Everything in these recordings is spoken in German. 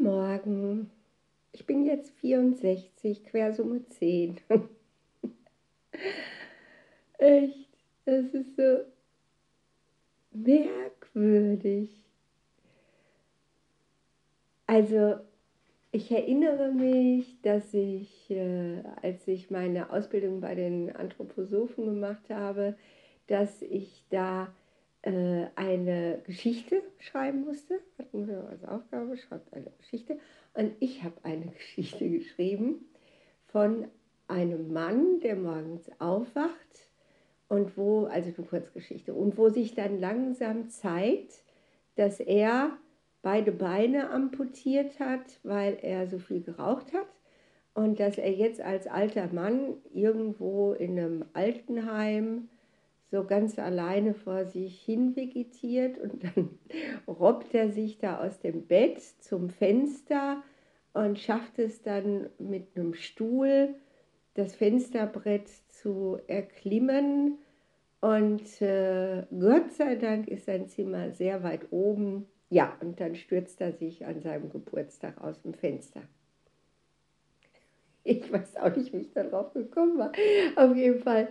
Morgen. Ich bin jetzt 64, Quersumme 10. Echt, das ist so merkwürdig. Also, ich erinnere mich, dass ich, äh, als ich meine Ausbildung bei den Anthroposophen gemacht habe, dass ich da äh, eine Geschichte schreiben musste. Hatten wir als Aufgabe, schreibt eine Geschichte. Und ich habe eine Geschichte geschrieben von einem Mann, der morgens aufwacht und wo, also eine Kurzgeschichte, und wo sich dann langsam zeigt, dass er beide Beine amputiert hat, weil er so viel geraucht hat und dass er jetzt als alter Mann irgendwo in einem Altenheim so ganz alleine vor sich hin vegetiert und dann robbt er sich da aus dem Bett zum Fenster und schafft es dann mit einem Stuhl das Fensterbrett zu erklimmen. Und äh, Gott sei Dank ist sein Zimmer sehr weit oben. Ja, und dann stürzt er sich an seinem Geburtstag aus dem Fenster. Ich weiß auch nicht, wie ich darauf gekommen war. Auf jeden Fall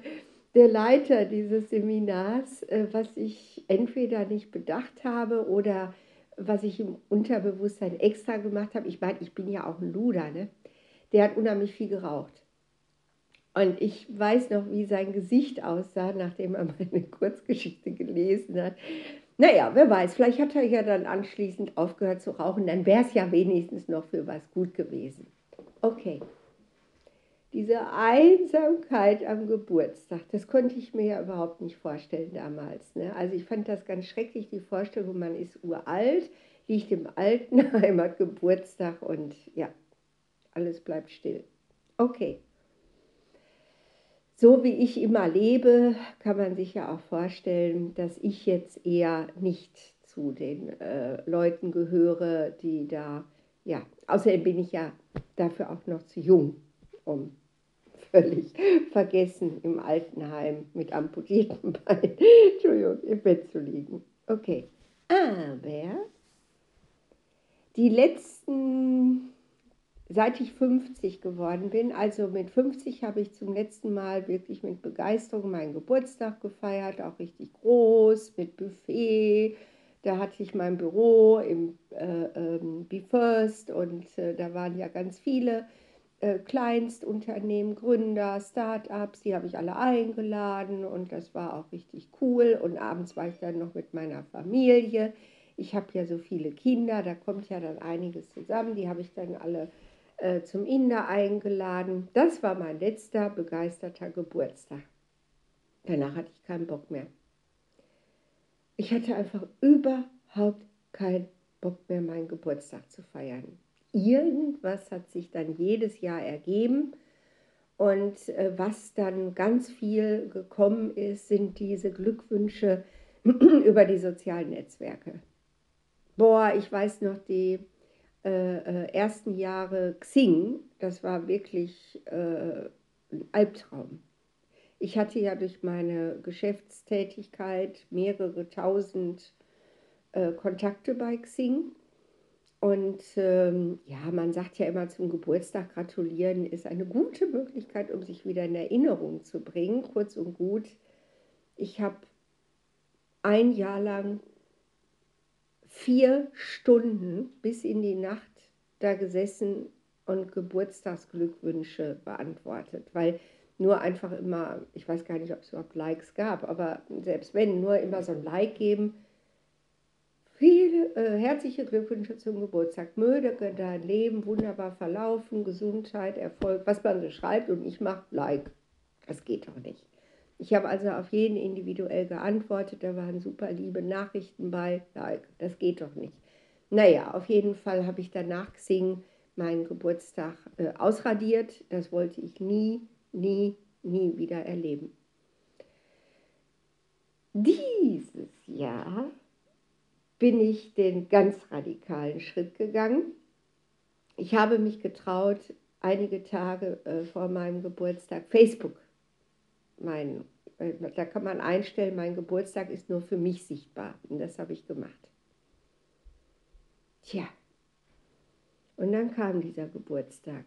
der Leiter dieses Seminars, äh, was ich entweder nicht bedacht habe oder was ich im Unterbewusstsein extra gemacht habe. Ich meine, ich bin ja auch ein Luder, ne? Der hat unheimlich viel geraucht. Und ich weiß noch, wie sein Gesicht aussah, nachdem er meine Kurzgeschichte gelesen hat. Naja, wer weiß, vielleicht hat er ja dann anschließend aufgehört zu rauchen, dann wäre es ja wenigstens noch für was gut gewesen. Okay diese Einsamkeit am Geburtstag, das konnte ich mir ja überhaupt nicht vorstellen damals. Ne? Also ich fand das ganz schrecklich, die Vorstellung, man ist uralt, liegt im Altenheim, hat Geburtstag und ja, alles bleibt still. Okay. So wie ich immer lebe, kann man sich ja auch vorstellen, dass ich jetzt eher nicht zu den äh, Leuten gehöre, die da, ja, außerdem bin ich ja dafür auch noch zu jung, um völlig vergessen im Altenheim mit amputierten Beinen, Entschuldigung, im Bett zu liegen. Okay, aber die letzten, seit ich 50 geworden bin, also mit 50 habe ich zum letzten Mal wirklich mit Begeisterung meinen Geburtstag gefeiert, auch richtig groß, mit Buffet. Da hatte ich mein Büro im äh, ähm, Be First und äh, da waren ja ganz viele äh, Kleinstunternehmen, Gründer, Start-ups, die habe ich alle eingeladen und das war auch richtig cool. Und abends war ich dann noch mit meiner Familie. Ich habe ja so viele Kinder, da kommt ja dann einiges zusammen. Die habe ich dann alle äh, zum Inder eingeladen. Das war mein letzter begeisterter Geburtstag. Danach hatte ich keinen Bock mehr. Ich hatte einfach überhaupt keinen Bock mehr, meinen Geburtstag zu feiern irgendwas hat sich dann jedes Jahr ergeben. Und äh, was dann ganz viel gekommen ist, sind diese Glückwünsche über die sozialen Netzwerke. Boah, ich weiß noch die äh, äh, ersten Jahre Xing, das war wirklich äh, ein Albtraum. Ich hatte ja durch meine Geschäftstätigkeit mehrere tausend äh, Kontakte bei Xing und ähm, ja, man sagt ja immer zum Geburtstag gratulieren ist eine gute Möglichkeit, um sich wieder in Erinnerung zu bringen. Kurz und gut, ich habe ein Jahr lang vier Stunden bis in die Nacht da gesessen und Geburtstagsglückwünsche beantwortet, weil nur einfach immer, ich weiß gar nicht, ob es überhaupt Likes gab, aber selbst wenn, nur immer so ein Like geben, Viele äh, herzliche Glückwünsche zum Geburtstag. Möge dein Leben wunderbar verlaufen, Gesundheit, Erfolg, was man so schreibt und ich mache Like. Das geht doch nicht. Ich habe also auf jeden individuell geantwortet, da waren super liebe Nachrichten bei, Like, das geht doch nicht. Naja, auf jeden Fall habe ich danach Xing meinen Geburtstag äh, ausradiert. Das wollte ich nie, nie, nie wieder erleben. Dieses Jahr bin ich den ganz radikalen Schritt gegangen. Ich habe mich getraut, einige Tage äh, vor meinem Geburtstag Facebook, mein, äh, da kann man einstellen, mein Geburtstag ist nur für mich sichtbar. Und das habe ich gemacht. Tja, Und dann kam dieser Geburtstag.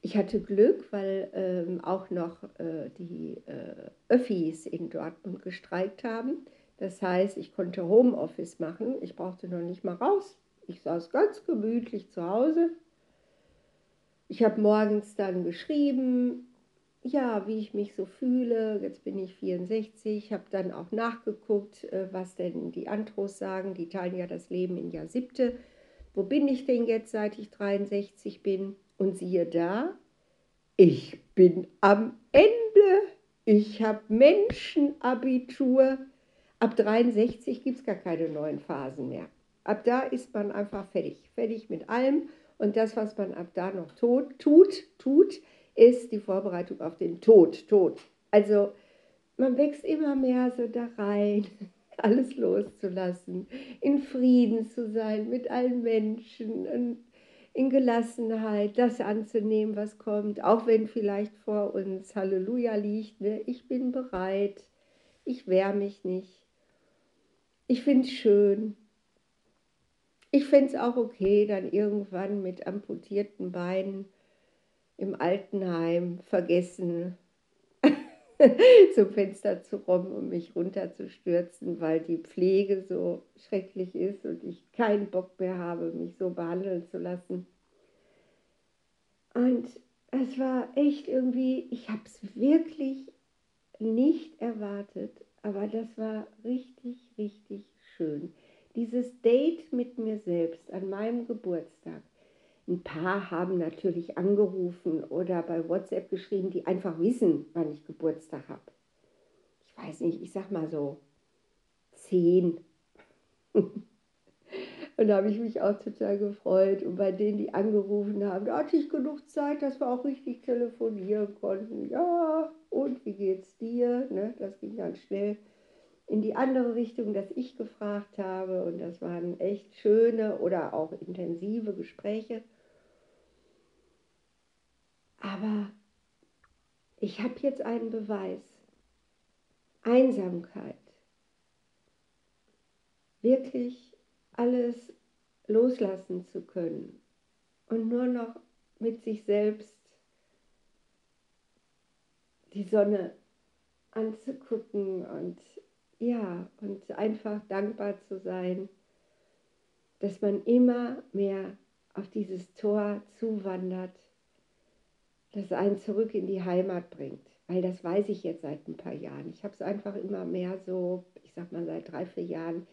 Ich hatte Glück, weil ähm, auch noch äh, die äh, Öffis in Dortmund gestreikt haben. Das heißt, ich konnte Homeoffice machen. Ich brauchte noch nicht mal raus. Ich saß ganz gemütlich zu Hause. Ich habe morgens dann geschrieben, ja, wie ich mich so fühle. Jetzt bin ich 64. Ich habe dann auch nachgeguckt, äh, was denn die Antros sagen. Die teilen ja das Leben in Jahr siebte. Wo bin ich denn jetzt, seit ich 63 bin? Und siehe da, ich bin am Ende. Ich habe Menschenabitur. Ab 63 gibt es gar keine neuen Phasen mehr. Ab da ist man einfach fertig. Fertig mit allem. Und das, was man ab da noch tut, tut, tut, ist die Vorbereitung auf den Tod. Tod. Also man wächst immer mehr so da rein, alles loszulassen, in Frieden zu sein mit allen Menschen, in Gelassenheit, das anzunehmen, was kommt, auch wenn vielleicht vor uns Halleluja liegt. Ne? Ich bin bereit, ich wehre mich nicht. Ich finde es schön. Ich fände es auch okay, dann irgendwann mit amputierten Beinen im Altenheim vergessen, zum Fenster zu robben und mich runterzustürzen, weil die Pflege so schrecklich ist und ich keinen Bock mehr habe, mich so behandeln zu lassen. Und es war echt irgendwie, ich habe es wirklich nicht erwartet, aber das war richtig, richtig schön. Dieses Date mit mir selbst an meinem Geburtstag ein paar haben natürlich angerufen oder bei WhatsApp geschrieben, die einfach wissen, wann ich Geburtstag habe. Ich weiß nicht, ich sag mal so zehn. Und da habe ich mich auch total gefreut. Und bei denen, die angerufen haben, da hatte ich genug Zeit, dass wir auch richtig telefonieren konnten. Ja, und wie geht's dir? Ne, das ging ganz schnell in die andere Richtung, dass ich gefragt habe. Und das waren echt schöne oder auch intensive Gespräche. Aber ich habe jetzt einen Beweis. Einsamkeit. Wirklich alles loslassen zu können und nur noch mit sich selbst die Sonne anzugucken und ja, und einfach dankbar zu sein, dass man immer mehr auf dieses Tor zuwandert das einen zurück in die Heimat bringt. Weil das weiß ich jetzt seit ein paar Jahren. Ich habe es einfach immer mehr so, ich sag mal seit drei, vier Jahren,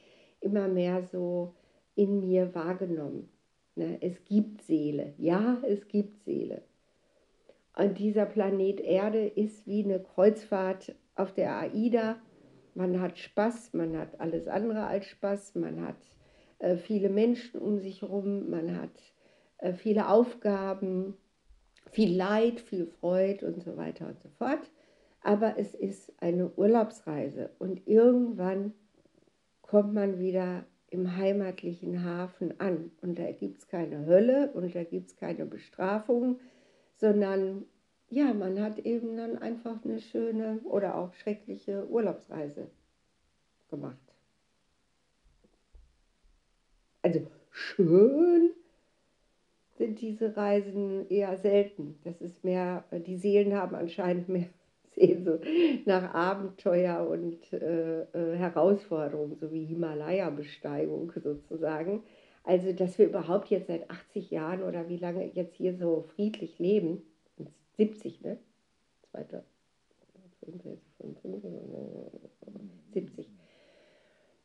immer mehr so in mir wahrgenommen. Ne? Es gibt Seele. Ja, es gibt Seele. Und dieser Planet Erde ist wie eine Kreuzfahrt auf der AIDA. Man hat Spaß, man hat alles andere als Spaß, man hat äh, viele Menschen um sich herum, man hat äh, viele Aufgaben, viel Leid, viel Freude und so weiter und so fort. Aber es ist eine Urlaubsreise und irgendwann kommt man wieder im heimatlichen Hafen an. Und da gibt es keine Hölle und da gibt es keine Bestrafung, sondern ja, man hat eben dann einfach eine schöne oder auch schreckliche Urlaubsreise gemacht. Also schön sind diese Reisen eher selten. Das ist mehr, die Seelen haben anscheinend mehr Sehnsucht nach Abenteuer und äh, äh, Herausforderungen, so wie Himalaya-Besteigung sozusagen. Also, dass wir überhaupt jetzt seit 80 Jahren oder wie lange jetzt hier so friedlich leben, 70, ne? 70.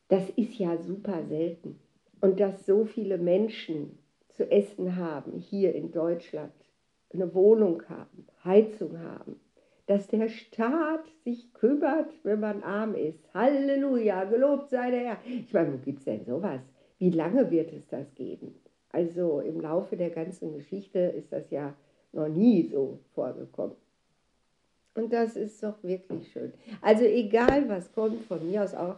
Das ist ja super selten. Und dass so viele Menschen zu essen haben, hier in Deutschland, eine Wohnung haben, Heizung haben, dass der Staat sich kümmert, wenn man arm ist. Halleluja, gelobt sei der Herr. Ich meine, wo gibt es denn sowas? Wie lange wird es das geben? Also im Laufe der ganzen Geschichte ist das ja noch nie so vorgekommen. Und das ist doch wirklich schön. Also egal, was kommt, von mir aus auch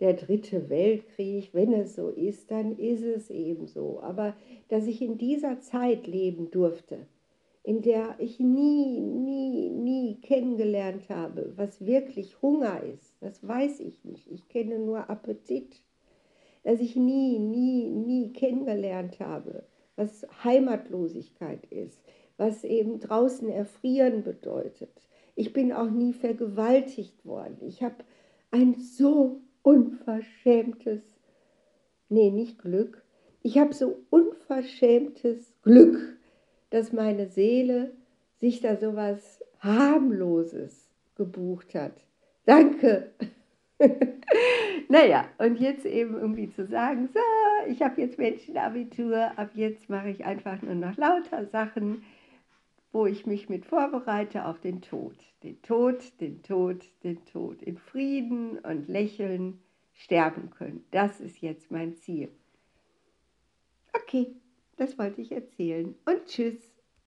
der dritte Weltkrieg, wenn es so ist, dann ist es eben so. Aber dass ich in dieser Zeit leben durfte, in der ich nie, nie, nie kennengelernt habe, was wirklich Hunger ist, das weiß ich nicht. Ich kenne nur Appetit. Dass ich nie, nie, nie kennengelernt habe, was Heimatlosigkeit ist, was eben draußen erfrieren bedeutet. Ich bin auch nie vergewaltigt worden. Ich habe ein so unverschämtes, nee, nicht Glück, ich habe so unverschämtes Glück, dass meine Seele sich da so was harmloses gebucht hat. Danke. naja, und jetzt eben irgendwie zu sagen, so, ich habe jetzt Menschenabitur, ab jetzt mache ich einfach nur noch lauter Sachen, wo ich mich mit vorbereite auf den Tod. Den Tod, den Tod, den Tod. In Frieden und Lächeln sterben können. Das ist jetzt mein Ziel. Okay, das wollte ich erzählen und tschüss.